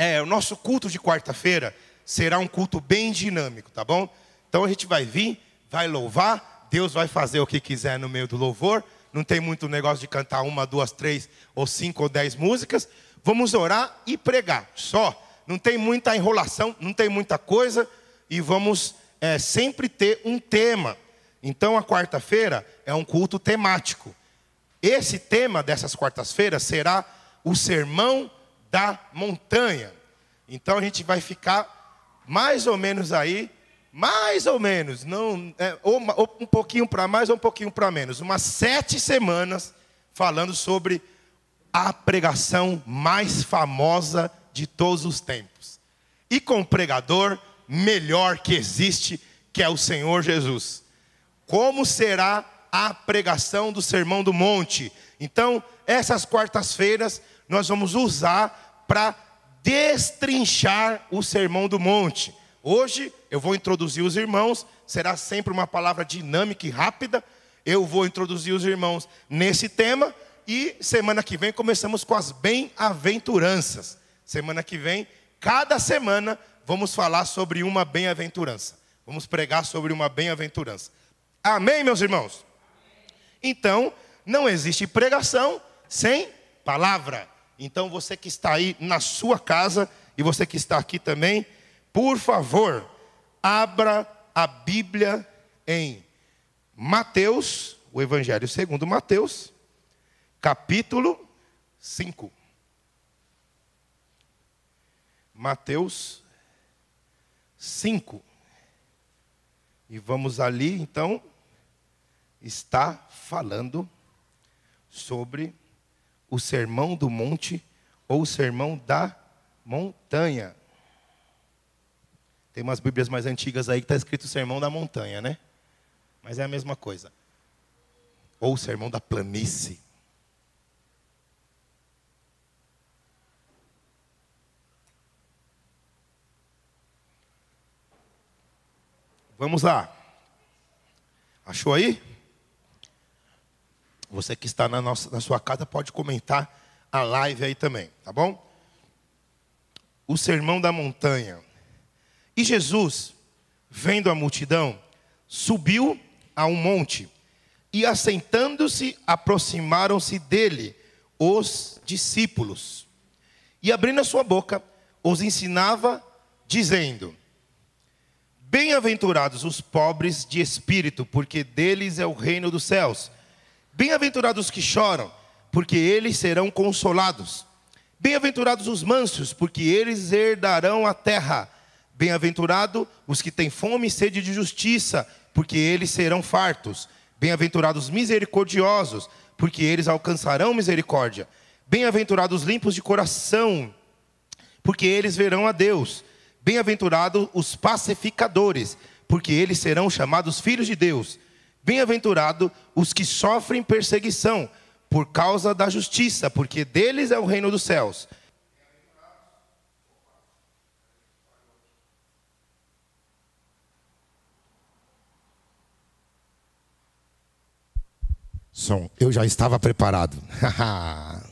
é, o nosso culto de quarta-feira será um culto bem dinâmico, tá bom? Então a gente vai vir, vai louvar, Deus vai fazer o que quiser no meio do louvor. Não tem muito negócio de cantar uma, duas, três, ou cinco ou dez músicas. Vamos orar e pregar, só. Não tem muita enrolação, não tem muita coisa, e vamos é, sempre ter um tema. Então a quarta-feira é um culto temático. Esse tema dessas quartas-feiras será o sermão da montanha. Então a gente vai ficar mais ou menos aí, mais ou menos, não, é, ou, ou um pouquinho para mais ou um pouquinho para menos, umas sete semanas falando sobre a pregação mais famosa de todos os tempos. E com o pregador melhor que existe, que é o Senhor Jesus. Como será a pregação do Sermão do Monte? Então, essas quartas-feiras nós vamos usar para destrinchar o Sermão do Monte. Hoje eu vou introduzir os irmãos, será sempre uma palavra dinâmica e rápida. Eu vou introduzir os irmãos nesse tema e semana que vem começamos com as bem-aventuranças. Semana que vem, cada semana, vamos falar sobre uma bem-aventurança. Vamos pregar sobre uma bem-aventurança. Amém, meus irmãos? Então, não existe pregação sem palavra. Então, você que está aí na sua casa e você que está aqui também, por favor, abra a Bíblia em Mateus, o Evangelho segundo Mateus, capítulo 5. Mateus 5. E vamos ali, então, está falando sobre o sermão do monte ou o sermão da montanha. Tem umas Bíblias mais antigas aí que está escrito sermão da montanha, né? Mas é a mesma coisa. Ou o sermão da planície. Vamos lá. Achou aí? Você que está na, nossa, na sua casa pode comentar a live aí também, tá bom? O sermão da montanha. E Jesus, vendo a multidão, subiu a um monte e, assentando-se, aproximaram-se dele os discípulos. E abrindo a sua boca, os ensinava, dizendo: Bem-aventurados os pobres de espírito, porque deles é o reino dos céus. Bem-aventurados os que choram, porque eles serão consolados. Bem-aventurados os mansos, porque eles herdarão a terra. Bem-aventurado os que têm fome e sede de justiça, porque eles serão fartos. Bem-aventurados os misericordiosos, porque eles alcançarão misericórdia. Bem-aventurados os limpos de coração, porque eles verão a Deus. Bem-aventurados os pacificadores, porque eles serão chamados filhos de Deus. Bem-aventurados os que sofrem perseguição por causa da justiça, porque deles é o reino dos céus. Som, eu já estava preparado.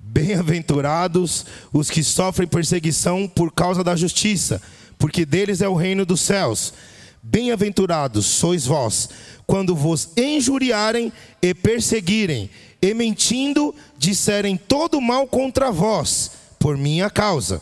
Bem-aventurados os que sofrem perseguição por causa da justiça, porque deles é o reino dos céus. Bem-aventurados sois vós, quando vos injuriarem e perseguirem, e mentindo disserem todo mal contra vós, por minha causa.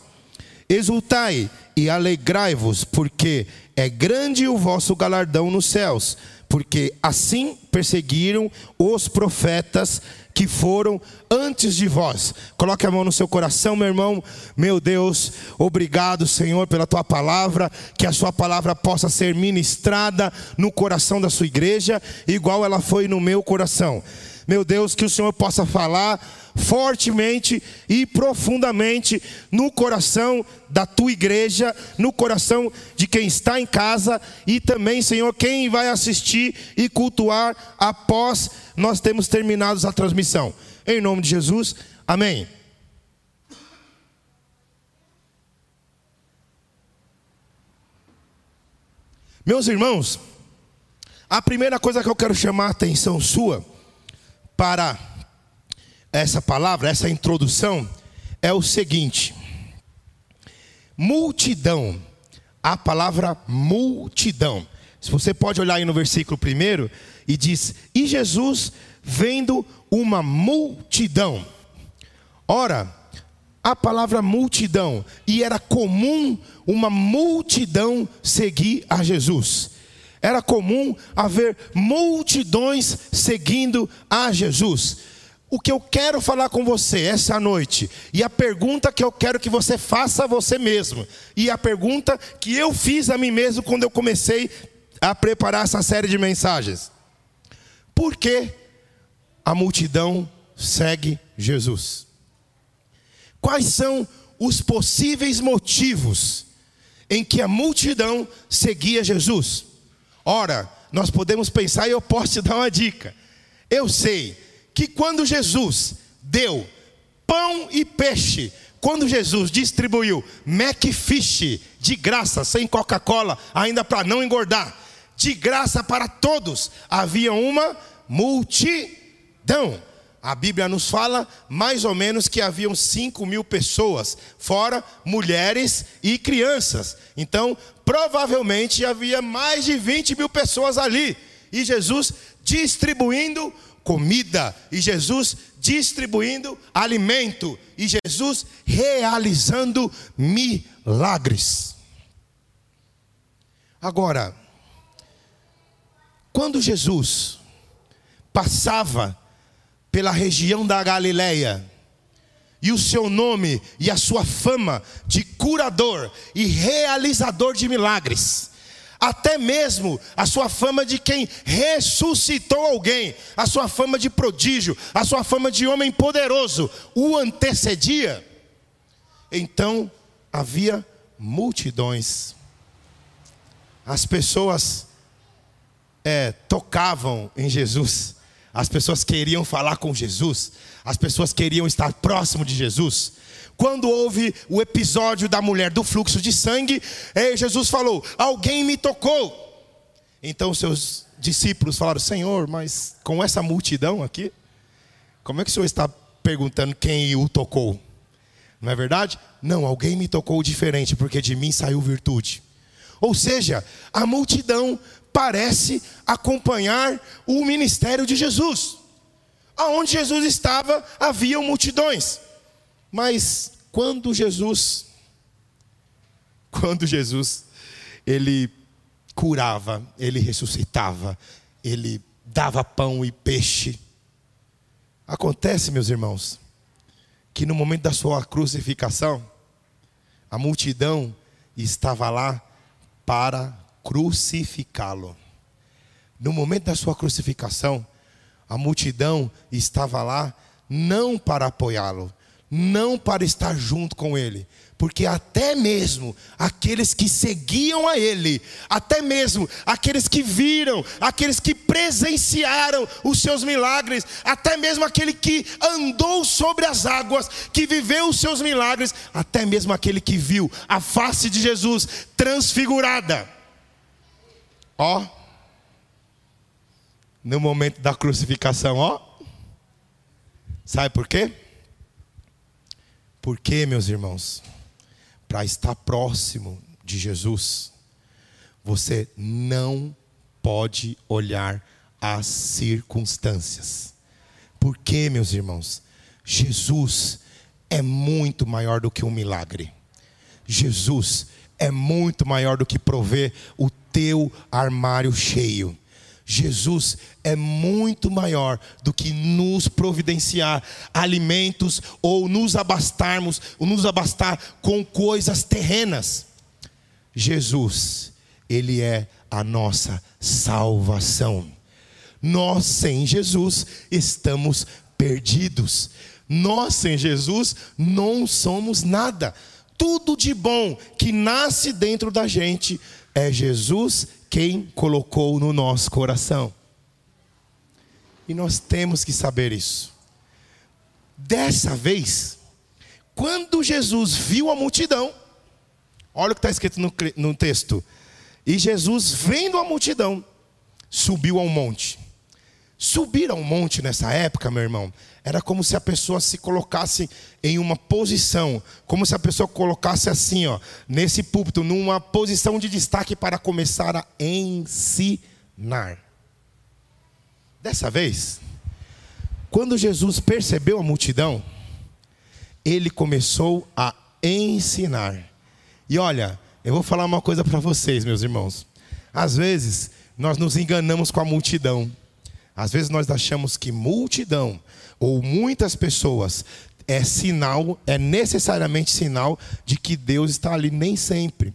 Exultai e alegrai-vos, porque é grande o vosso galardão nos céus, porque assim perseguiram os profetas que foram antes de vós. Coloque a mão no seu coração, meu irmão. Meu Deus, obrigado, Senhor, pela tua palavra, que a sua palavra possa ser ministrada no coração da sua igreja, igual ela foi no meu coração. Meu Deus, que o Senhor possa falar fortemente e profundamente no coração da tua igreja, no coração de quem está em casa e também, Senhor, quem vai assistir e cultuar após nós termos terminado a transmissão. Em nome de Jesus, amém. Meus irmãos, a primeira coisa que eu quero chamar a atenção sua para essa palavra, essa introdução, é o seguinte: multidão. A palavra multidão. Se você pode olhar aí no versículo primeiro, e diz: E Jesus vendo uma multidão. Ora, a palavra multidão, e era comum uma multidão seguir a Jesus. Era comum haver multidões seguindo a Jesus. O que eu quero falar com você essa noite, e a pergunta que eu quero que você faça a você mesmo, e a pergunta que eu fiz a mim mesmo quando eu comecei a preparar essa série de mensagens: Por que a multidão segue Jesus? Quais são os possíveis motivos em que a multidão seguia Jesus? Ora, nós podemos pensar e eu posso te dar uma dica. Eu sei que quando Jesus deu pão e peixe, quando Jesus distribuiu Macfish de graça, sem Coca-Cola, ainda para não engordar, de graça para todos, havia uma multidão. A Bíblia nos fala mais ou menos que haviam 5 mil pessoas, fora mulheres e crianças. Então, provavelmente havia mais de 20 mil pessoas ali. E Jesus distribuindo comida, e Jesus distribuindo alimento, e Jesus realizando milagres. Agora, quando Jesus passava pela região da Galileia, e o seu nome e a sua fama de curador e realizador de milagres, até mesmo a sua fama de quem ressuscitou alguém, a sua fama de prodígio, a sua fama de homem poderoso, o antecedia. Então havia multidões, as pessoas é, tocavam em Jesus, as pessoas queriam falar com Jesus, as pessoas queriam estar próximo de Jesus. Quando houve o episódio da mulher do fluxo de sangue, Jesus falou: Alguém me tocou. Então seus discípulos falaram: Senhor, mas com essa multidão aqui, como é que o senhor está perguntando quem o tocou? Não é verdade? Não, alguém me tocou diferente, porque de mim saiu virtude. Ou seja, a multidão parece acompanhar o ministério de Jesus. Aonde Jesus estava, havia multidões. Mas quando Jesus, quando Jesus, ele curava, ele ressuscitava, ele dava pão e peixe. Acontece, meus irmãos, que no momento da sua crucificação, a multidão estava lá para crucificá-lo. No momento da sua crucificação, a multidão estava lá não para apoiá-lo, não para estar junto com ele, porque até mesmo aqueles que seguiam a ele, até mesmo aqueles que viram, aqueles que presenciaram os seus milagres, até mesmo aquele que andou sobre as águas, que viveu os seus milagres, até mesmo aquele que viu a face de Jesus transfigurada. Ó, no momento da crucificação, ó. Sabe por quê? Por quê, meus irmãos? Para estar próximo de Jesus, você não pode olhar as circunstâncias. Por quê, meus irmãos? Jesus é muito maior do que um milagre. Jesus é muito maior do que prover o teu armário cheio. Jesus é muito maior do que nos providenciar alimentos ou nos abastarmos, ou nos abastar com coisas terrenas. Jesus, ele é a nossa salvação. Nós sem Jesus estamos perdidos. Nós sem Jesus não somos nada. Tudo de bom que nasce dentro da gente é Jesus quem colocou no nosso coração. E nós temos que saber isso. Dessa vez, quando Jesus viu a multidão, olha o que está escrito no, no texto. E Jesus, vendo a multidão, subiu ao monte. Subir ao monte nessa época, meu irmão, era como se a pessoa se colocasse em uma posição, como se a pessoa colocasse assim, ó, nesse púlpito, numa posição de destaque para começar a ensinar. Dessa vez, quando Jesus percebeu a multidão, ele começou a ensinar. E olha, eu vou falar uma coisa para vocês, meus irmãos. Às vezes, nós nos enganamos com a multidão. Às vezes nós achamos que multidão ou muitas pessoas é sinal, é necessariamente sinal de que Deus está ali nem sempre.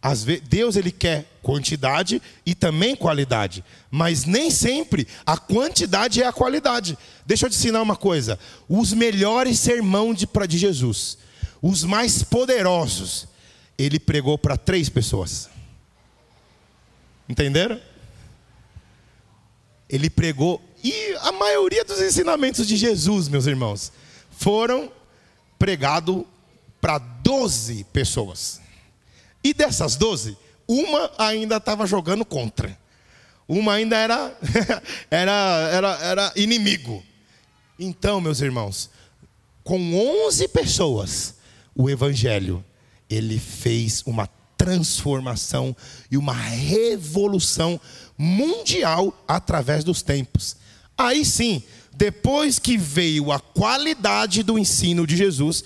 Às vezes, Deus ele quer quantidade e também qualidade, mas nem sempre a quantidade é a qualidade. Deixa eu te ensinar uma coisa: os melhores sermões de, de Jesus, os mais poderosos, ele pregou para três pessoas. Entenderam? Ele pregou, e a maioria dos ensinamentos de Jesus, meus irmãos, foram pregados para 12 pessoas. E dessas 12, uma ainda estava jogando contra. Uma ainda era, era, era, era inimigo. Então, meus irmãos, com 11 pessoas, o evangelho ele fez uma transformação e uma revolução mundial através dos tempos. Aí sim, depois que veio a qualidade do ensino de Jesus,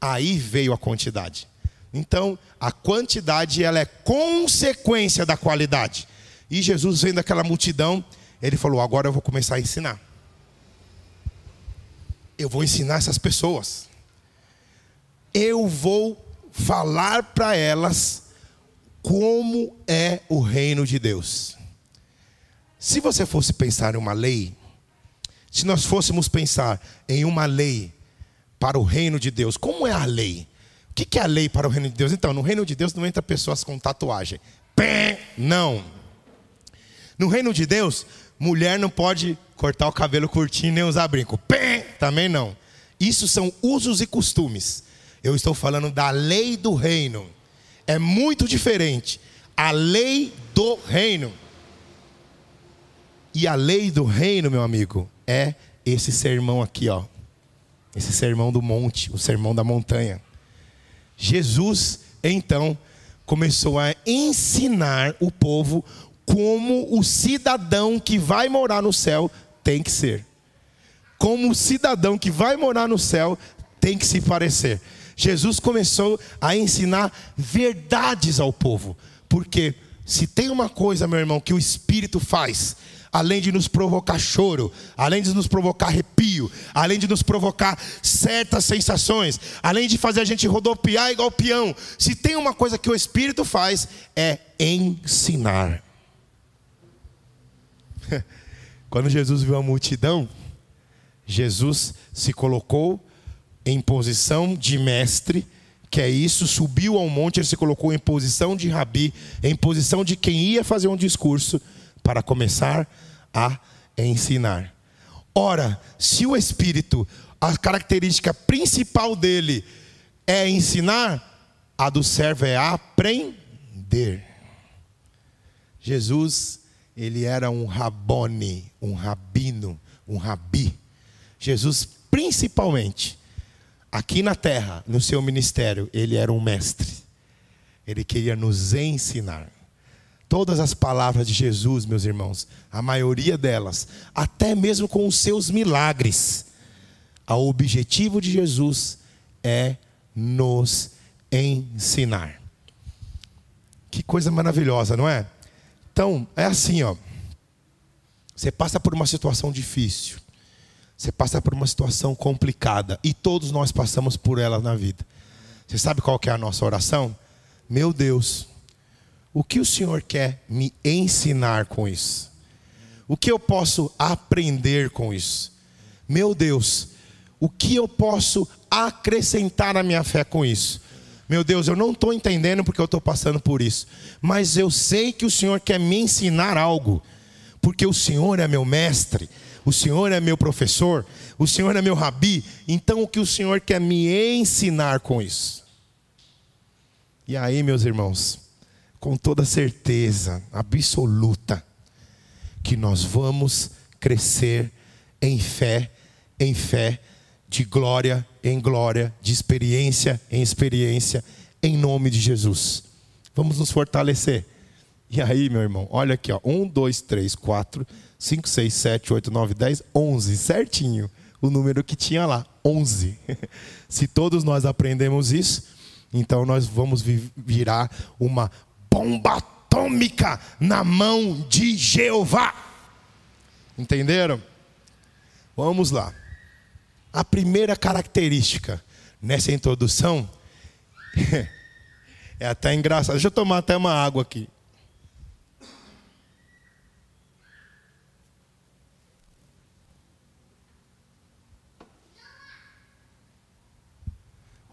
aí veio a quantidade. Então, a quantidade ela é consequência da qualidade. E Jesus vendo aquela multidão, ele falou: "Agora eu vou começar a ensinar. Eu vou ensinar essas pessoas. Eu vou falar para elas como é o reino de Deus. Se você fosse pensar em uma lei, se nós fôssemos pensar em uma lei para o reino de Deus, como é a lei? O que é a lei para o reino de Deus? Então, no reino de Deus não entra pessoas com tatuagem. Pé, não. No reino de Deus, mulher não pode cortar o cabelo curtinho nem usar brinco. Pé, também não. Isso são usos e costumes. Eu estou falando da lei do reino é muito diferente. A lei do reino. E a lei do reino, meu amigo, é esse sermão aqui, ó. Esse sermão do monte, o sermão da montanha. Jesus, então, começou a ensinar o povo como o cidadão que vai morar no céu tem que ser. Como o cidadão que vai morar no céu tem que se parecer. Jesus começou a ensinar verdades ao povo. Porque se tem uma coisa, meu irmão, que o Espírito faz, além de nos provocar choro, além de nos provocar arrepio, além de nos provocar certas sensações, além de fazer a gente rodopiar igual peão, se tem uma coisa que o Espírito faz, é ensinar. Quando Jesus viu a multidão, Jesus se colocou em posição de mestre, que é isso, subiu ao monte, ele se colocou em posição de rabi, em posição de quem ia fazer um discurso para começar a ensinar. Ora, se o Espírito, a característica principal dele é ensinar, a do servo é aprender. Jesus, ele era um rabone, um rabino, um rabi. Jesus, principalmente, aqui na terra, no seu ministério, ele era um mestre. Ele queria nos ensinar. Todas as palavras de Jesus, meus irmãos, a maioria delas, até mesmo com os seus milagres, o objetivo de Jesus é nos ensinar. Que coisa maravilhosa, não é? Então, é assim, ó. Você passa por uma situação difícil. Você passa por uma situação complicada e todos nós passamos por ela na vida. Você sabe qual que é a nossa oração? Meu Deus, o que o Senhor quer me ensinar com isso? O que eu posso aprender com isso? Meu Deus, o que eu posso acrescentar à minha fé com isso? Meu Deus, eu não estou entendendo porque eu estou passando por isso, mas eu sei que o Senhor quer me ensinar algo, porque o Senhor é meu mestre, o Senhor é meu professor, o Senhor é meu rabi, então o que o Senhor quer me ensinar com isso? E aí, meus irmãos, com toda certeza absoluta, que nós vamos crescer em fé, em fé, de glória em glória, de experiência em experiência, em nome de Jesus. Vamos nos fortalecer. E aí, meu irmão, olha aqui, ó. 1, 2, 3, 4, 5, 6, 7, 8, 9, 10, 11, certinho. O número que tinha lá, 11. Se todos nós aprendemos isso, então nós vamos virar uma bomba atômica na mão de Jeová. Entenderam? Vamos lá. A primeira característica nessa introdução é até engraçado. Deixa eu tomar até uma água aqui.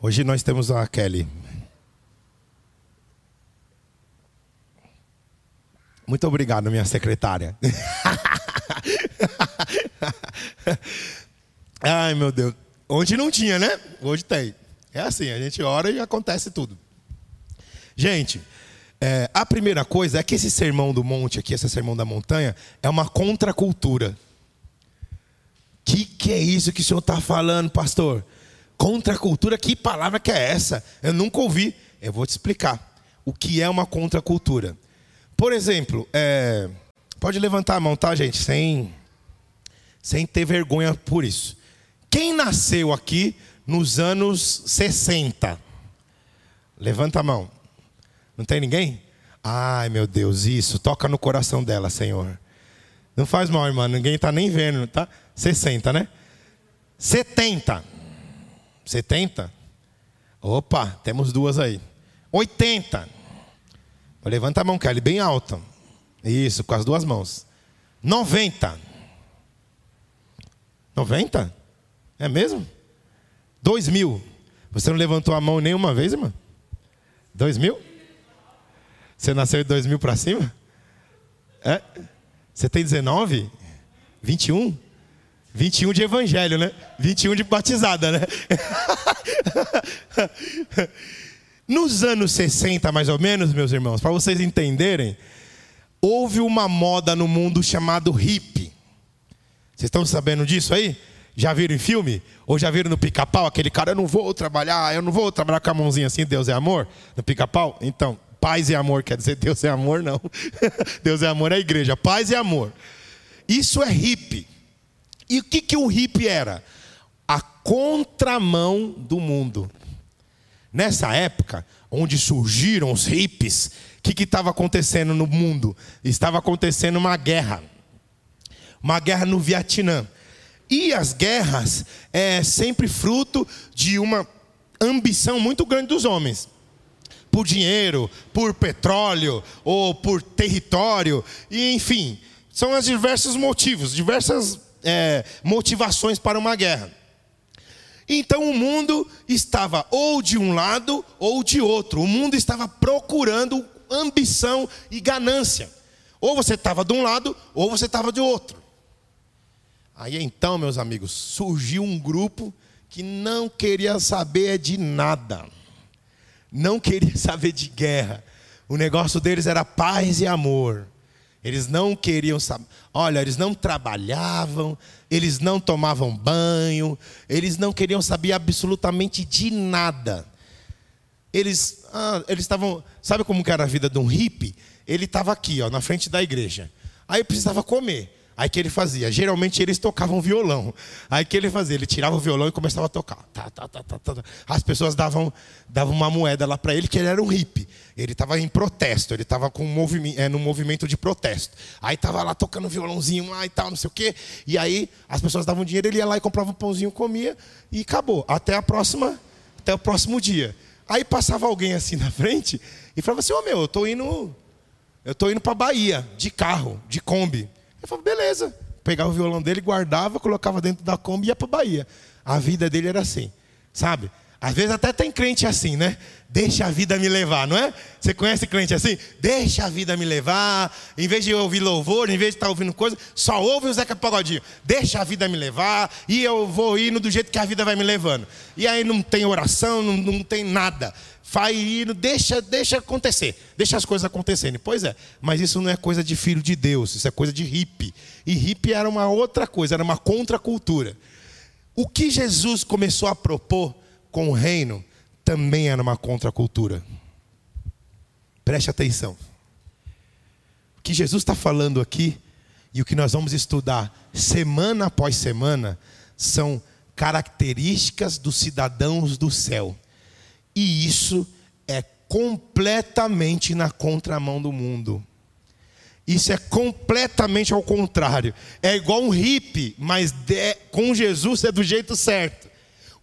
Hoje nós temos a Kelly. Muito obrigado, minha secretária. Ai, meu Deus. Ontem não tinha, né? Hoje tem. É assim, a gente ora e acontece tudo. Gente, é, a primeira coisa é que esse sermão do monte aqui, esse sermão da montanha, é uma contracultura. Que que é isso que o senhor está falando, pastor? Contracultura, que palavra que é essa? Eu nunca ouvi. Eu vou te explicar o que é uma contracultura. Por exemplo, é, pode levantar a mão, tá, gente? Sem, sem ter vergonha por isso. Quem nasceu aqui nos anos 60? Levanta a mão. Não tem ninguém? Ai, meu Deus, isso. Toca no coração dela, Senhor. Não faz mal, irmã. Ninguém está nem vendo, tá? 60, né? 70. 70? Opa, temos duas aí. 80. Levanta a mão, Kelly, bem alta. Isso, com as duas mãos. 90. 90? É mesmo? 2000. Você não levantou a mão nenhuma vez, irmã? 2000? Você nasceu de 2000 para cima? É? Você tem 19? 21? 21 de evangelho, né? 21 de batizada, né? Nos anos 60, mais ou menos, meus irmãos, para vocês entenderem, houve uma moda no mundo chamado hippie. Vocês estão sabendo disso aí? Já viram em filme? Ou já viram no pica-pau? Aquele cara, eu não vou trabalhar, eu não vou trabalhar com a mãozinha assim, Deus é amor? No pica-pau? Então, paz e amor quer dizer Deus é amor? Não. Deus é amor é a igreja. Paz e amor. Isso é hippie. E o que, que o hippie era? A contramão do mundo. Nessa época, onde surgiram os hippies, o que estava acontecendo no mundo? Estava acontecendo uma guerra. Uma guerra no Vietnã. E as guerras é sempre fruto de uma ambição muito grande dos homens. Por dinheiro, por petróleo ou por território, e enfim, são os diversos motivos, diversas é, motivações para uma guerra. Então o mundo estava ou de um lado ou de outro. O mundo estava procurando ambição e ganância. Ou você estava de um lado ou você estava de outro. Aí então, meus amigos, surgiu um grupo que não queria saber de nada. Não queria saber de guerra. O negócio deles era paz e amor. Eles não queriam saber. Olha, eles não trabalhavam, eles não tomavam banho, eles não queriam saber absolutamente de nada. Eles ah, eles estavam. Sabe como era a vida de um hippie? Ele estava aqui, ó, na frente da igreja. Aí precisava comer. Aí que ele fazia? Geralmente eles tocavam violão. Aí que ele fazia? Ele tirava o violão e começava a tocar. Tá, tá, tá, tá, tá. As pessoas davam, davam uma moeda lá para ele, que ele era um hippie. Ele estava em protesto, ele estava com um movimento, é, num movimento de protesto. Aí estava lá tocando violãozinho lá e tal, não sei o quê. E aí as pessoas davam dinheiro, ele ia lá e comprava um pãozinho, comia e acabou. Até a próxima, até o próximo dia. Aí passava alguém assim na frente e falava assim: Ô oh, meu, eu tô indo, eu tô indo para Bahia de carro, de Kombi. Ele falou, beleza. Pegava o violão dele, guardava, colocava dentro da Kombi e ia para Bahia. A vida dele era assim, sabe? Às vezes até tem crente assim, né? Deixa a vida me levar, não é? Você conhece crente assim? Deixa a vida me levar. Em vez de ouvir louvor, em vez de estar ouvindo coisa, só ouve o Zeca Pagodinho. Deixa a vida me levar e eu vou indo do jeito que a vida vai me levando. E aí não tem oração, não, não tem nada. Vai indo, deixa, deixa acontecer. Deixa as coisas acontecerem. Pois é, mas isso não é coisa de filho de Deus, isso é coisa de hippie. E hippie era uma outra coisa, era uma contracultura. O que Jesus começou a propor com o reino também era uma contracultura. Preste atenção. O que Jesus está falando aqui e o que nós vamos estudar semana após semana são características dos cidadãos do céu. E isso é completamente na contramão do mundo. Isso é completamente ao contrário. É igual um hippie, mas de, com Jesus é do jeito certo.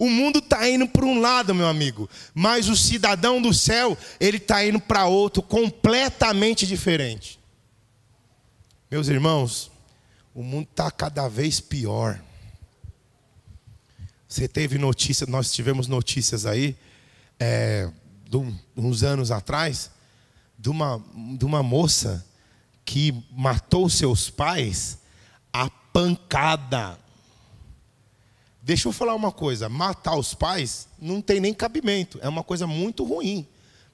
O mundo está indo para um lado, meu amigo, mas o cidadão do céu, ele está indo para outro, completamente diferente. Meus irmãos, o mundo está cada vez pior. Você teve notícia, nós tivemos notícias aí, é, de uns anos atrás, de uma, de uma moça que matou seus pais a pancada. Deixa eu falar uma coisa: matar os pais não tem nem cabimento, é uma coisa muito ruim,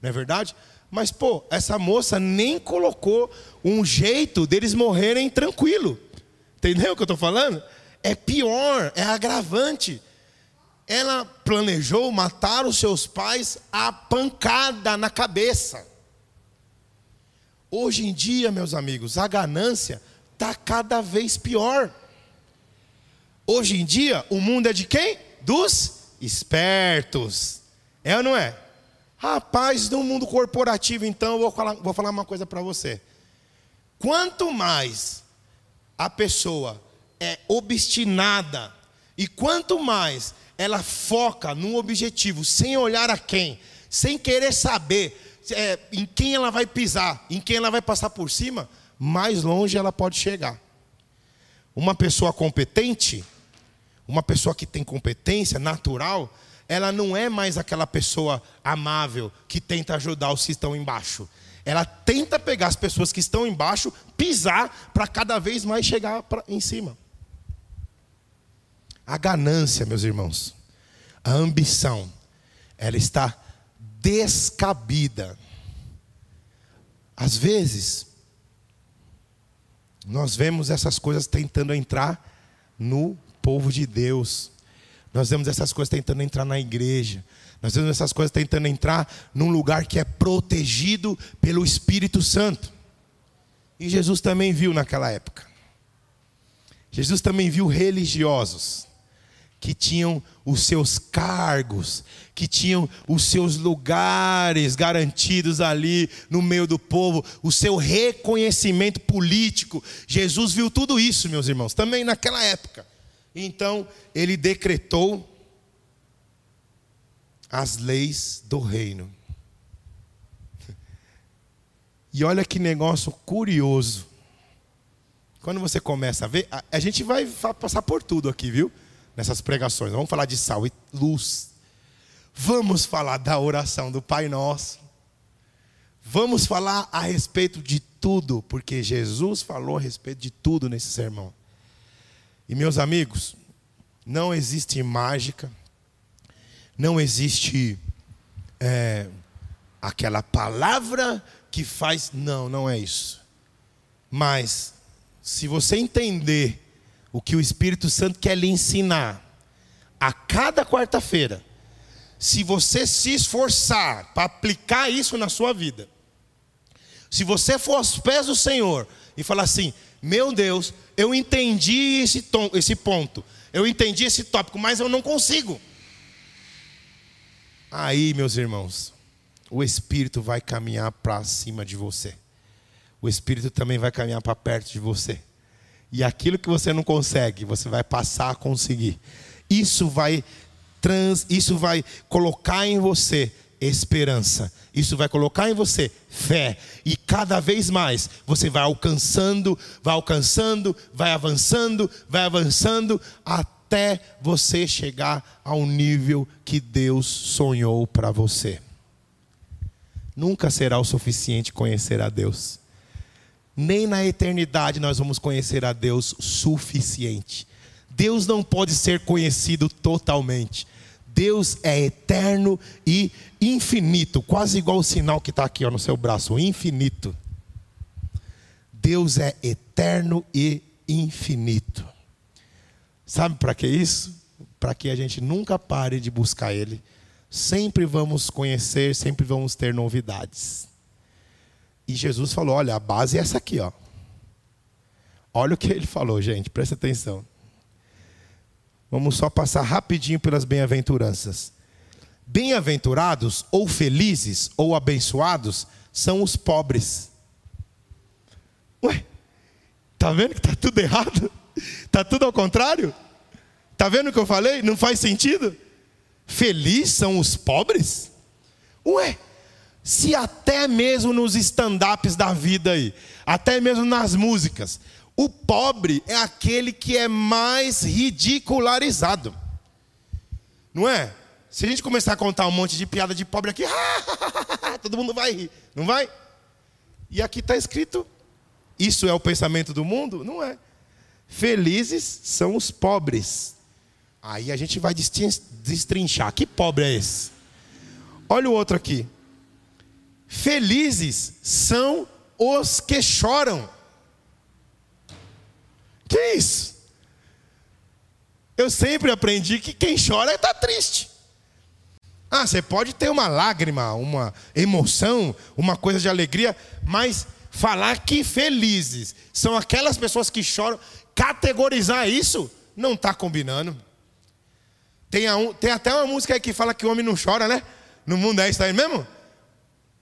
não é verdade? Mas, pô, essa moça nem colocou um jeito deles morrerem tranquilo. Entendeu o que eu estou falando? É pior, é agravante. Ela planejou matar os seus pais a pancada na cabeça. Hoje em dia, meus amigos, a ganância está cada vez pior. Hoje em dia, o mundo é de quem? Dos espertos. É ou não é? Rapaz, no mundo corporativo, então, eu vou falar, vou falar uma coisa para você. Quanto mais a pessoa é obstinada, e quanto mais ela foca num objetivo, sem olhar a quem, sem querer saber é, em quem ela vai pisar, em quem ela vai passar por cima, mais longe ela pode chegar. Uma pessoa competente, uma pessoa que tem competência natural, ela não é mais aquela pessoa amável que tenta ajudar os que estão embaixo. Ela tenta pegar as pessoas que estão embaixo, pisar para cada vez mais chegar pra, em cima. A ganância, meus irmãos, a ambição, ela está descabida. Às vezes, nós vemos essas coisas tentando entrar no povo de Deus. Nós vemos essas coisas tentando entrar na igreja. Nós vemos essas coisas tentando entrar num lugar que é protegido pelo Espírito Santo. E Jesus também viu naquela época. Jesus também viu religiosos que tinham os seus cargos, que tinham os seus lugares garantidos ali no meio do povo, o seu reconhecimento político. Jesus viu tudo isso, meus irmãos, também naquela época. Então, ele decretou as leis do reino. E olha que negócio curioso. Quando você começa a ver, a, gente vai passar por tudo aqui, viu? Nessas pregações. Vamos falar de sal e luz. Vamos falar da oração do Pai Nosso. Vamos falar a respeito de tudo, porque Jesus falou a respeito de tudo nesse sermão. E meus amigos, não existe mágica, não existe é, aquela palavra que faz. Não, não é isso. Mas, se você entender o que o Espírito Santo quer lhe ensinar, a cada quarta-feira, se você se esforçar para aplicar isso na sua vida, se você for aos pés do Senhor e falar assim: meu Deus, eu entendi esse, tom, esse ponto, eu entendi esse tópico, mas eu não consigo. Aí, meus irmãos, o Espírito vai caminhar para cima de você. O Espírito também vai caminhar para perto de você. E aquilo que você não consegue, você vai passar a conseguir. Isso vai trans, isso vai colocar em você esperança. Isso vai colocar em você fé. E cada vez mais você vai alcançando, vai alcançando, vai avançando, vai avançando, até você chegar ao nível que Deus sonhou para você. Nunca será o suficiente conhecer a Deus. Nem na eternidade nós vamos conhecer a Deus suficiente. Deus não pode ser conhecido totalmente. Deus é eterno e infinito, quase igual o sinal que está aqui ó, no seu braço, infinito. Deus é eterno e infinito. Sabe para que isso? Para que a gente nunca pare de buscar Ele. Sempre vamos conhecer, sempre vamos ter novidades. E Jesus falou: olha, a base é essa aqui, ó. Olha o que ele falou, gente, presta atenção. Vamos só passar rapidinho pelas bem-aventuranças. Bem-aventurados, ou felizes, ou abençoados, são os pobres. Ué, tá vendo que tá tudo errado? Tá tudo ao contrário? Tá vendo o que eu falei? Não faz sentido? Felizes são os pobres? Ué, se até mesmo nos stand-ups da vida aí, até mesmo nas músicas, o pobre é aquele que é mais ridicularizado. Não é? Se a gente começar a contar um monte de piada de pobre aqui, todo mundo vai rir, não vai? E aqui está escrito: isso é o pensamento do mundo? Não é. Felizes são os pobres. Aí a gente vai destrinchar. Que pobre é esse? Olha o outro aqui. Felizes são os que choram. Que isso? Eu sempre aprendi que quem chora está triste. Ah, você pode ter uma lágrima, uma emoção, uma coisa de alegria, mas falar que felizes são aquelas pessoas que choram, categorizar isso, não está combinando. Tem, a, tem, até uma música aí que fala que o homem não chora, né? No mundo é isso aí mesmo?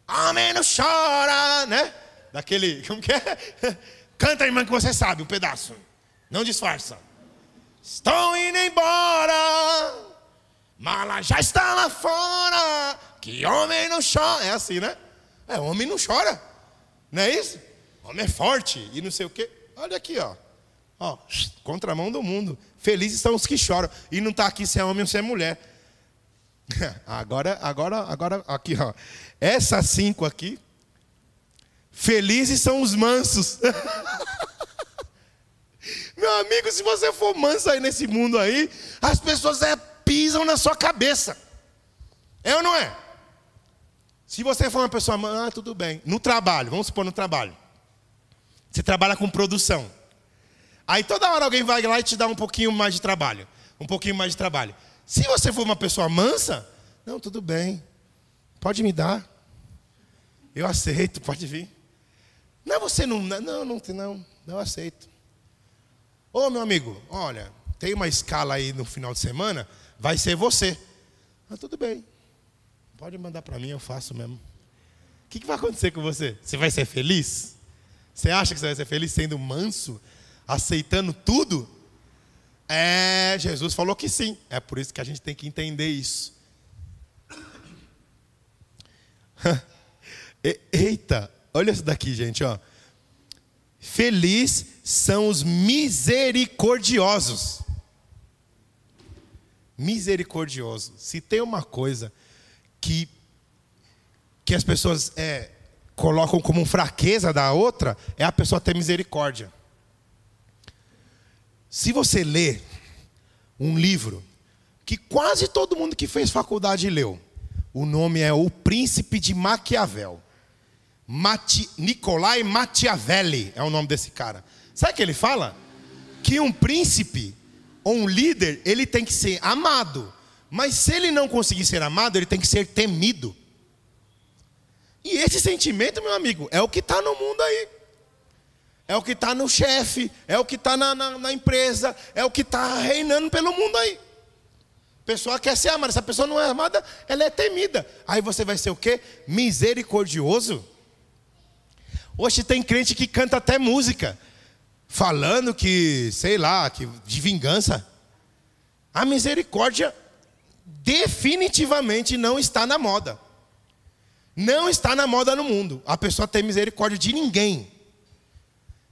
Homem não chora, né? Daquele, como que é? Canta, irmã, que você sabe um pedaço. Não disfarça. Estou indo embora. Mala já está lá fora. Que homem não chora. É assim, né? É, homem não chora. Não é isso? Homem é forte e não sei o quê. Olha aqui, ó. Ó, contramão do mundo. Felizes são os que choram. E não está aqui se é homem ou se é mulher. Agora, agora, agora, aqui, ó. Essas cinco aqui. Felizes são os mansos. Meu amigo, se você for manso aí nesse mundo aí, as pessoas é, pisam na sua cabeça. É ou não é? Se você for uma pessoa, ah, tudo bem. No trabalho, vamos supor no trabalho. Você trabalha com produção. Aí toda hora alguém vai lá e te dá um pouquinho mais de trabalho. Um pouquinho mais de trabalho. Se você for uma pessoa mansa, não, tudo bem. Pode me dar. Eu aceito, pode vir. Não, você não. Não, não, não, não, não aceito. Ô meu amigo, olha, tem uma escala aí no final de semana, vai ser você. Ah, tudo bem. Pode mandar para mim, eu faço mesmo. O que, que vai acontecer com você? Você vai ser feliz? Você acha que você vai ser feliz sendo manso, aceitando tudo? É, Jesus falou que sim. É por isso que a gente tem que entender isso. Eita, olha isso daqui, gente, ó. Feliz são os misericordiosos. Misericordioso. Se tem uma coisa que, que as pessoas é, colocam como fraqueza da outra, é a pessoa ter misericórdia. Se você lê um livro que quase todo mundo que fez faculdade leu, o nome é O Príncipe de Maquiavel. Mati, Nicolai Machiavelli é o nome desse cara. Sabe o que ele fala? Que um príncipe ou um líder, ele tem que ser amado. Mas se ele não conseguir ser amado, ele tem que ser temido. E esse sentimento, meu amigo, é o que está no mundo aí. É o que está no chefe, é o que está na, na, na, empresa, é o que está reinando pelo mundo aí. A pessoa quer ser amada, essa pessoa não é amada, ela é temida. Aí você vai ser o quê? Misericordioso. Hoje tem crente que canta até música, falando que, sei lá, que de vingança. A misericórdia definitivamente não está na moda. Não está na moda no mundo. A pessoa tem misericórdia de ninguém.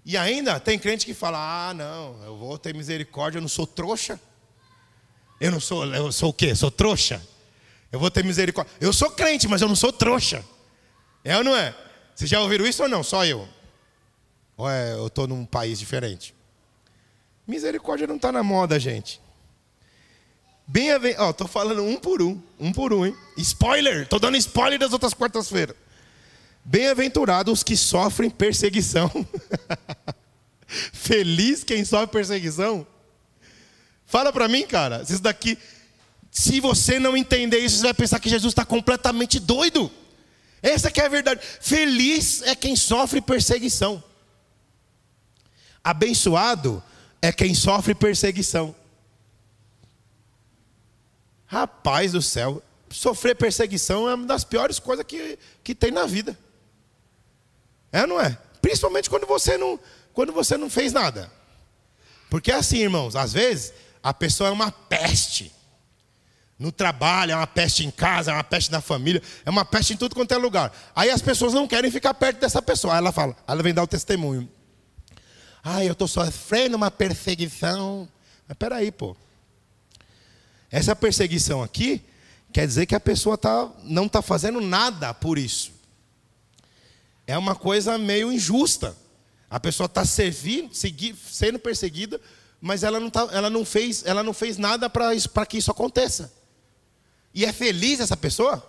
E ainda tem crente que fala: ah, não, eu vou ter misericórdia, eu não sou trouxa. Eu não sou, eu sou o quê? Sou trouxa? Eu vou ter misericórdia. Eu sou crente, mas eu não sou trouxa. É ou não é? Vocês já ouviram isso ou não? Só eu? Ou é, eu estou num país diferente? Misericórdia não está na moda, gente. Bem ó, estou falando um por um, um por um, hein? Spoiler, estou dando spoiler das outras quartas-feiras. Bem-aventurados os que sofrem perseguição. Feliz quem sofre perseguição. Fala para mim, cara. Isso daqui, se você não entender isso, você vai pensar que Jesus está completamente doido. Essa que é a verdade. Feliz é quem sofre perseguição. Abençoado é quem sofre perseguição. Rapaz do céu, sofrer perseguição é uma das piores coisas que, que tem na vida. É não é? Principalmente quando você não, quando você não fez nada. Porque é assim, irmãos, às vezes a pessoa é uma peste. No trabalho, é uma peste em casa, é uma peste na família, é uma peste em tudo quanto é lugar. Aí as pessoas não querem ficar perto dessa pessoa. Aí ela fala, ela vem dar o testemunho. Ah, eu estou sofrendo uma perseguição. Mas peraí, pô. Essa perseguição aqui quer dizer que a pessoa tá, não está fazendo nada por isso. É uma coisa meio injusta. A pessoa está sendo perseguida, mas ela não, tá, ela não, fez, ela não fez nada para que isso aconteça. E é feliz essa pessoa?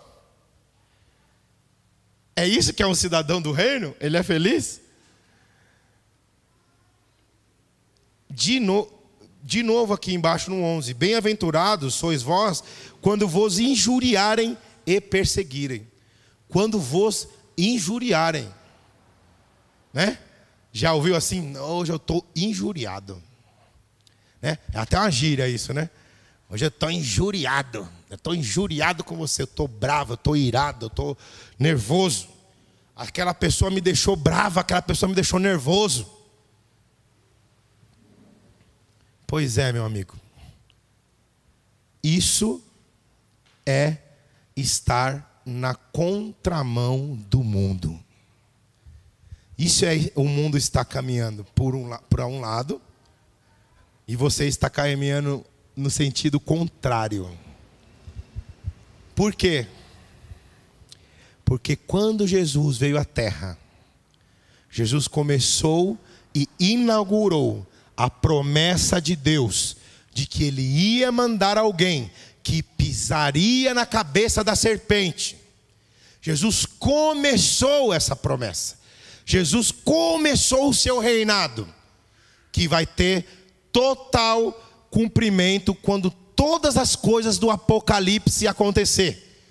É isso que é um cidadão do reino? Ele é feliz? De, no, de novo aqui embaixo no 11: Bem-aventurados sois vós quando vos injuriarem e perseguirem. Quando vos injuriarem. Né? Já ouviu assim? Hoje eu estou injuriado. Né? É até uma gíria isso, né? Hoje eu estou injuriado. Eu estou injuriado com você. Eu estou bravo, eu estou irado, eu estou nervoso. Aquela pessoa me deixou brava, aquela pessoa me deixou nervoso. Pois é, meu amigo. Isso é estar na contramão do mundo. Isso é o mundo está caminhando por um, para um lado e você está caminhando no sentido contrário. Por quê? Porque quando Jesus veio à terra, Jesus começou e inaugurou a promessa de Deus de que ele ia mandar alguém que pisaria na cabeça da serpente. Jesus começou essa promessa. Jesus começou o seu reinado, que vai ter total cumprimento quando todas as coisas do Apocalipse acontecer.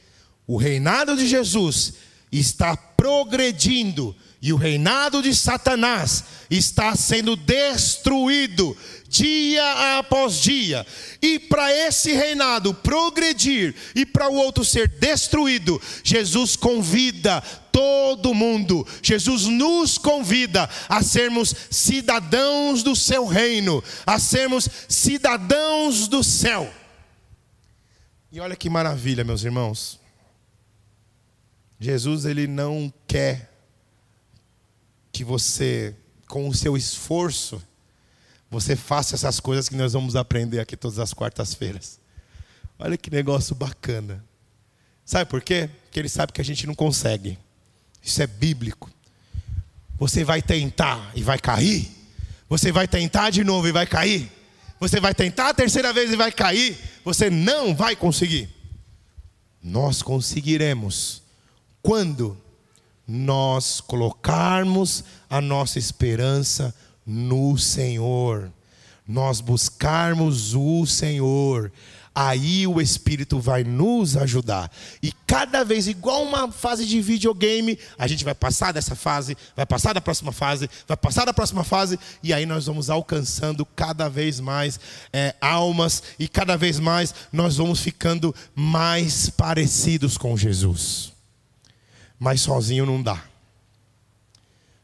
O reinado de Jesus está progredindo e o reinado de Satanás está sendo destruído dia após dia. E para esse reinado progredir e para o outro ser destruído, Jesus convida todo mundo, Jesus nos convida a sermos cidadãos do seu reino, a sermos cidadãos do céu. E olha que maravilha, meus irmãos. Jesus ele não quer que você, com o seu esforço, você faça essas coisas que nós vamos aprender aqui todas as quartas-feiras. Olha que negócio bacana. Sabe por quê? Porque ele sabe que a gente não consegue. Isso é bíblico. Você vai tentar e vai cair. Você vai tentar de novo e vai cair. Você vai tentar a terceira vez e vai cair. Você não vai conseguir. Nós conseguiremos quando nós colocarmos a nossa esperança no Senhor, nós buscarmos o Senhor, aí o Espírito vai nos ajudar. E cada vez, igual uma fase de videogame, a gente vai passar dessa fase, vai passar da próxima fase, vai passar da próxima fase, e aí nós vamos alcançando cada vez mais é, almas, e cada vez mais nós vamos ficando mais parecidos com Jesus mas sozinho não dá.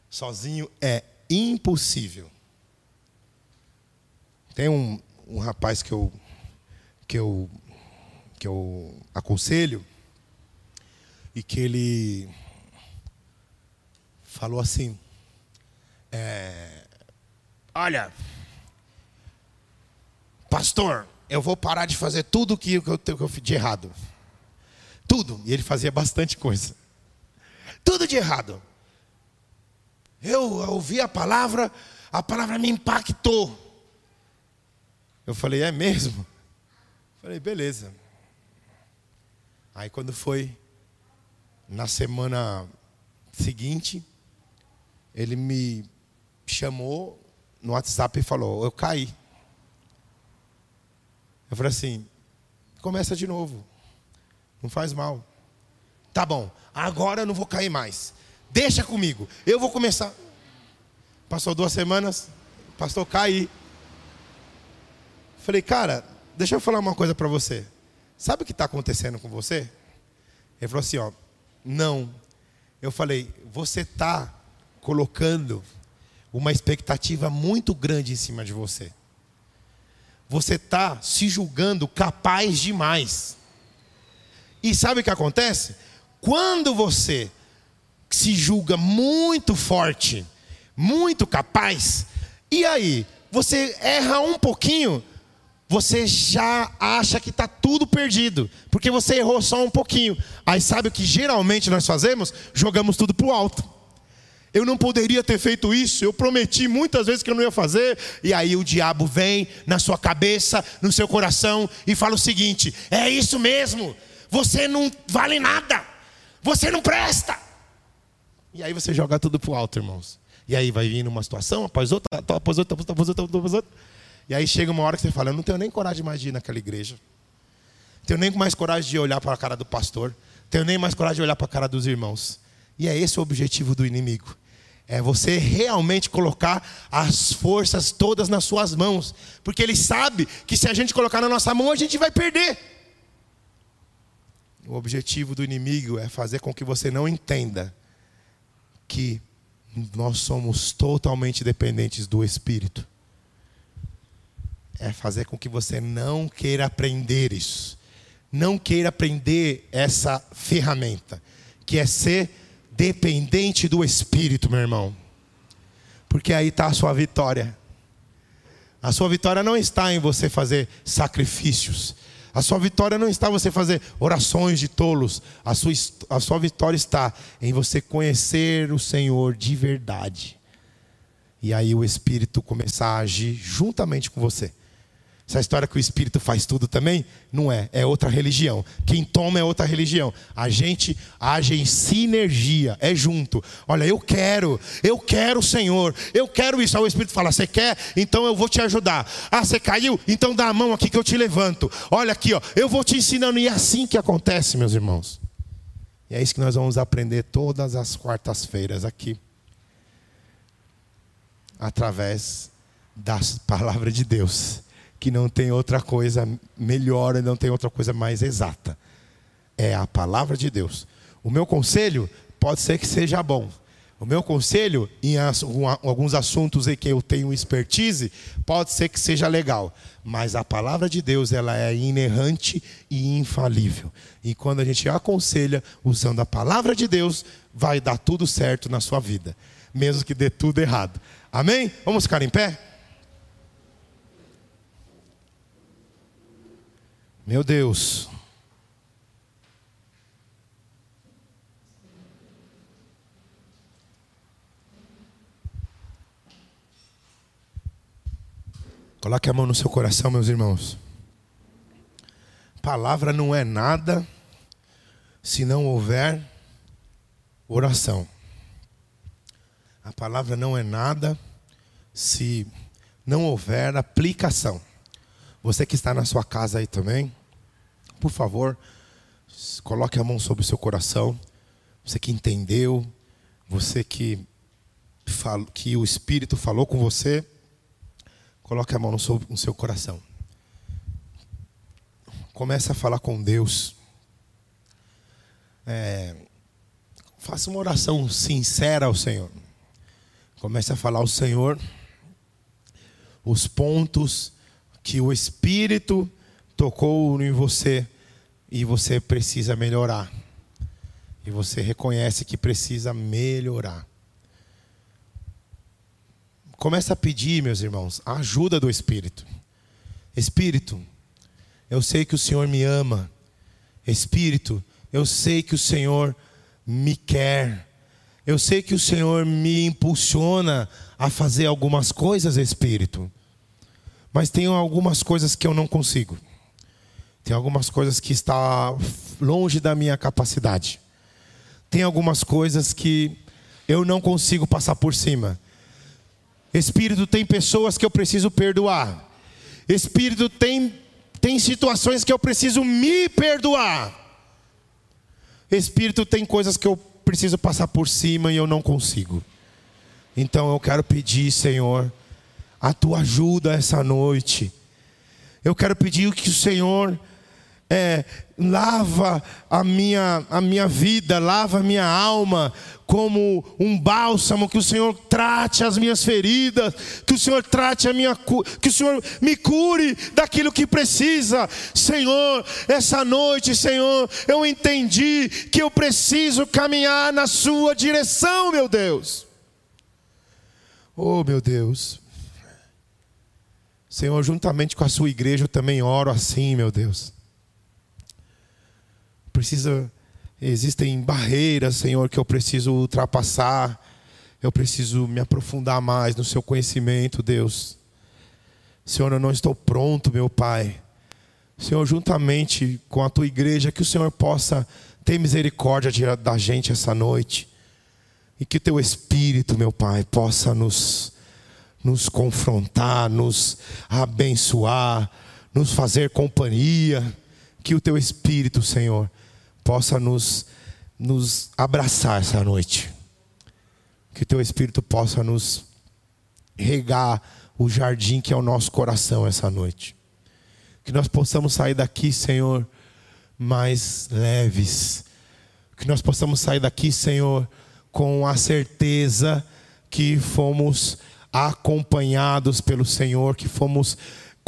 Sozinho é impossível. Tem um, um rapaz que eu, que, eu, que eu aconselho e que ele falou assim: é, Olha, pastor, eu vou parar de fazer tudo que eu, que eu fiz de errado. Tudo. E ele fazia bastante coisa. Tudo de errado. Eu ouvi a palavra, a palavra me impactou. Eu falei, é mesmo? Falei, beleza. Aí quando foi na semana seguinte, ele me chamou no WhatsApp e falou: Eu caí. Eu falei assim: Começa de novo. Não faz mal. Tá bom, agora eu não vou cair mais. Deixa comigo. Eu vou começar. Passou duas semanas, pastor caí. Falei, cara, deixa eu falar uma coisa para você. Sabe o que está acontecendo com você? Ele falou assim, ó, não. Eu falei, você está colocando uma expectativa muito grande em cima de você. Você está se julgando capaz demais. E sabe o que acontece? Quando você se julga muito forte, muito capaz, e aí você erra um pouquinho, você já acha que está tudo perdido, porque você errou só um pouquinho. Aí sabe o que geralmente nós fazemos? Jogamos tudo para o alto. Eu não poderia ter feito isso, eu prometi muitas vezes que eu não ia fazer, e aí o diabo vem na sua cabeça, no seu coração, e fala o seguinte: é isso mesmo, você não vale nada, você não presta. E aí você joga tudo para o alto, irmãos. E aí vai vindo uma situação, após outra, após outra, após outra, após outra. E aí chega uma hora que você fala: eu não tenho nem coragem mais de ir naquela igreja, tenho nem mais coragem de olhar para a cara do pastor, tenho nem mais coragem de olhar para a cara dos irmãos. E é esse o objetivo do inimigo. É você realmente colocar as forças todas nas suas mãos. Porque ele sabe que se a gente colocar na nossa mão, a gente vai perder. O objetivo do inimigo é fazer com que você não entenda que nós somos totalmente dependentes do Espírito. É fazer com que você não queira aprender isso. Não queira aprender essa ferramenta, que é ser dependente do Espírito, meu irmão. Porque aí está a sua vitória. A sua vitória não está em você fazer sacrifícios. A sua vitória não está em você fazer orações de tolos. A sua, a sua vitória está em você conhecer o Senhor de verdade. E aí o Espírito começar a agir juntamente com você. Essa história que o Espírito faz tudo também? Não é, é outra religião. Quem toma é outra religião. A gente age em sinergia, é junto. Olha, eu quero, eu quero o Senhor, eu quero isso. Aí o Espírito fala: Você quer? Então eu vou te ajudar. Ah, você caiu? Então dá a mão aqui que eu te levanto. Olha aqui, ó, eu vou te ensinando. E é assim que acontece, meus irmãos. E é isso que nós vamos aprender todas as quartas-feiras aqui. Através da palavra de Deus que não tem outra coisa melhor não tem outra coisa mais exata. É a palavra de Deus. O meu conselho pode ser que seja bom. O meu conselho, em alguns assuntos em que eu tenho expertise, pode ser que seja legal. Mas a palavra de Deus, ela é inerrante e infalível. E quando a gente aconselha usando a palavra de Deus, vai dar tudo certo na sua vida. Mesmo que dê tudo errado. Amém? Vamos ficar em pé? Meu Deus. Coloque a mão no seu coração, meus irmãos. Palavra não é nada se não houver oração. A palavra não é nada se não houver aplicação. Você que está na sua casa aí também, por favor, coloque a mão sobre o seu coração. Você que entendeu, você que, falo, que o Espírito falou com você, coloque a mão no seu, no seu coração. Comece a falar com Deus. É, faça uma oração sincera ao Senhor. Comece a falar ao Senhor os pontos que o Espírito tocou em você e você precisa melhorar. E você reconhece que precisa melhorar. Começa a pedir, meus irmãos, a ajuda do Espírito. Espírito, eu sei que o Senhor me ama. Espírito, eu sei que o Senhor me quer. Eu sei que o Senhor me impulsiona a fazer algumas coisas, Espírito. Mas tem algumas coisas que eu não consigo. Tem algumas coisas que está longe da minha capacidade. Tem algumas coisas que eu não consigo passar por cima. Espírito, tem pessoas que eu preciso perdoar. Espírito, tem, tem situações que eu preciso me perdoar. Espírito, tem coisas que eu preciso passar por cima e eu não consigo. Então eu quero pedir, Senhor, a tua ajuda essa noite. Eu quero pedir que o Senhor é, lava a minha, a minha vida, lava a minha alma como um bálsamo, que o Senhor trate as minhas feridas, que o Senhor trate a minha que o Senhor me cure daquilo que precisa. Senhor, essa noite, Senhor, eu entendi que eu preciso caminhar na sua direção, meu Deus. Oh, meu Deus. Senhor, juntamente com a sua igreja, eu também oro assim, meu Deus precisa existem barreiras, Senhor, que eu preciso ultrapassar. Eu preciso me aprofundar mais no seu conhecimento, Deus. Senhor, eu não estou pronto, meu Pai. Senhor, juntamente com a tua igreja, que o Senhor possa ter misericórdia da gente essa noite. E que teu Espírito, meu Pai, possa nos, nos confrontar, nos abençoar, nos fazer companhia. Que o teu Espírito, Senhor, possa nos, nos abraçar essa noite. Que o teu Espírito possa nos regar o jardim que é o nosso coração essa noite. Que nós possamos sair daqui, Senhor, mais leves. Que nós possamos sair daqui, Senhor, com a certeza que fomos acompanhados pelo Senhor, que fomos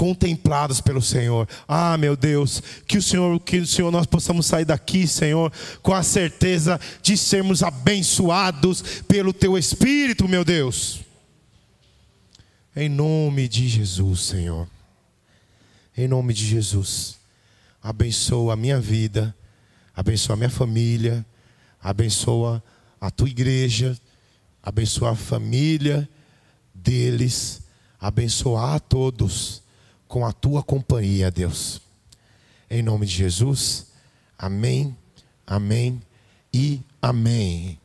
contemplados pelo Senhor. Ah, meu Deus, que o Senhor, que o Senhor nós possamos sair daqui, Senhor, com a certeza de sermos abençoados pelo teu espírito, meu Deus. Em nome de Jesus, Senhor. Em nome de Jesus. Abençoa a minha vida, abençoa a minha família, abençoa a tua igreja, abençoa a família deles, abençoa a todos com a tua companhia, Deus. Em nome de Jesus, amém, amém e amém.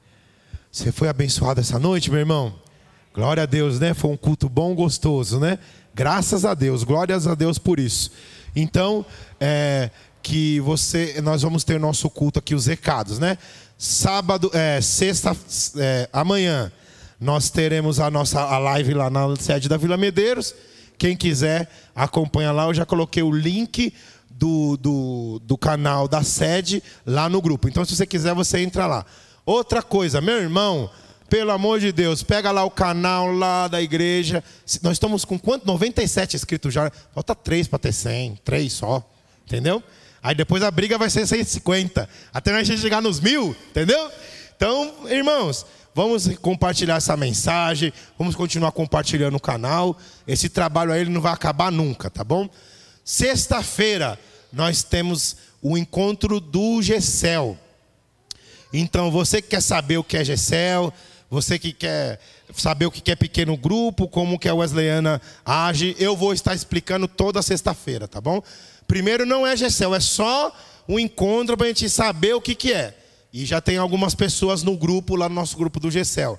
Você foi abençoado essa noite, meu irmão? Glória a Deus, né? Foi um culto bom, gostoso, né? Graças a Deus, glórias a Deus por isso. Então, é, que você, nós vamos ter nosso culto aqui, os recados, né? Sábado, é, sexta, é, amanhã, nós teremos a nossa a live lá na sede da Vila Medeiros. Quem quiser, acompanha lá. Eu já coloquei o link do, do, do canal da sede lá no grupo. Então, se você quiser, você entra lá. Outra coisa, meu irmão, pelo amor de Deus, pega lá o canal lá da igreja. Nós estamos com quanto? 97 inscritos já. Falta 3 para ter 100. 3 só. Entendeu? Aí depois a briga vai ser 150. Até a gente chegar nos mil. Entendeu? Então, irmãos, Vamos compartilhar essa mensagem, vamos continuar compartilhando o canal. Esse trabalho aí ele não vai acabar nunca, tá bom? Sexta-feira nós temos o encontro do GECEL. Então, você que quer saber o que é GECEL, você que quer saber o que é pequeno grupo, como que a Wesleyana age, eu vou estar explicando toda sexta-feira, tá bom? Primeiro não é GECEL, é só um encontro para a gente saber o que, que é. E já tem algumas pessoas no grupo, lá no nosso grupo do GECEL.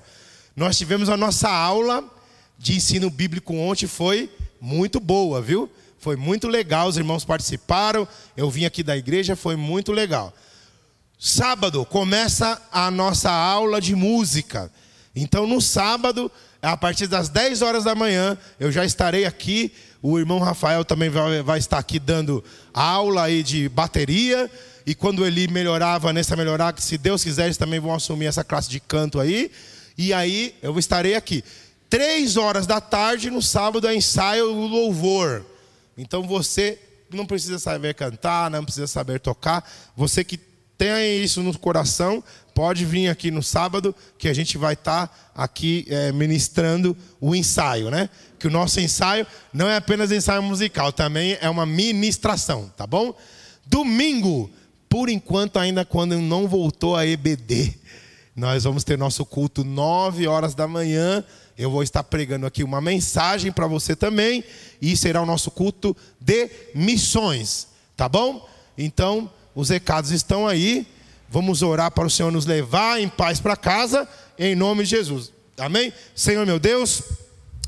Nós tivemos a nossa aula de ensino bíblico ontem, foi muito boa, viu? Foi muito legal, os irmãos participaram. Eu vim aqui da igreja, foi muito legal. Sábado começa a nossa aula de música. Então, no sábado, a partir das 10 horas da manhã, eu já estarei aqui. O irmão Rafael também vai, vai estar aqui dando aula aí de bateria. E quando ele melhorar, a Vanessa melhorar, se Deus quiser, eles também vão assumir essa classe de canto aí. E aí eu estarei aqui. Três horas da tarde, no sábado, é ensaio do louvor. Então você não precisa saber cantar, não precisa saber tocar. Você que tenha isso no coração, pode vir aqui no sábado, que a gente vai estar tá aqui é, ministrando o ensaio, né? Que o nosso ensaio não é apenas ensaio musical, também é uma ministração, tá bom? Domingo, por enquanto, ainda quando não voltou a EBD, nós vamos ter nosso culto 9 horas da manhã. Eu vou estar pregando aqui uma mensagem para você também, e será o nosso culto de missões, tá bom? Então, os recados estão aí. Vamos orar para o Senhor nos levar em paz para casa, em nome de Jesus. Amém? Senhor meu Deus.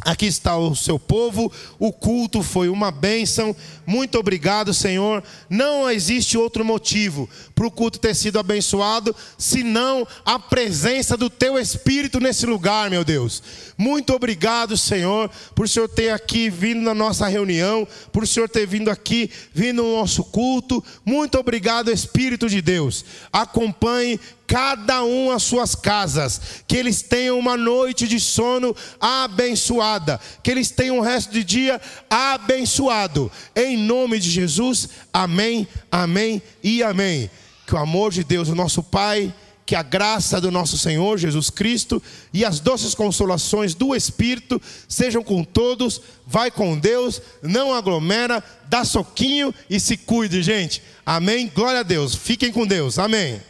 Aqui está o seu povo, o culto foi uma bênção. Muito obrigado, Senhor. Não existe outro motivo para o culto ter sido abençoado senão a presença do teu Espírito nesse lugar, meu Deus. Muito obrigado, Senhor, por o Senhor ter aqui vindo na nossa reunião, por o Senhor ter vindo aqui, vindo no nosso culto. Muito obrigado, Espírito de Deus. Acompanhe cada um as suas casas, que eles tenham uma noite de sono abençoada, que eles tenham o resto de dia abençoado. Em nome de Jesus, amém, amém e amém. Que o amor de Deus, o nosso Pai, que a graça do nosso Senhor Jesus Cristo e as doces consolações do Espírito sejam com todos. Vai com Deus, não aglomera, dá soquinho e se cuide, gente. Amém. Glória a Deus. Fiquem com Deus. Amém.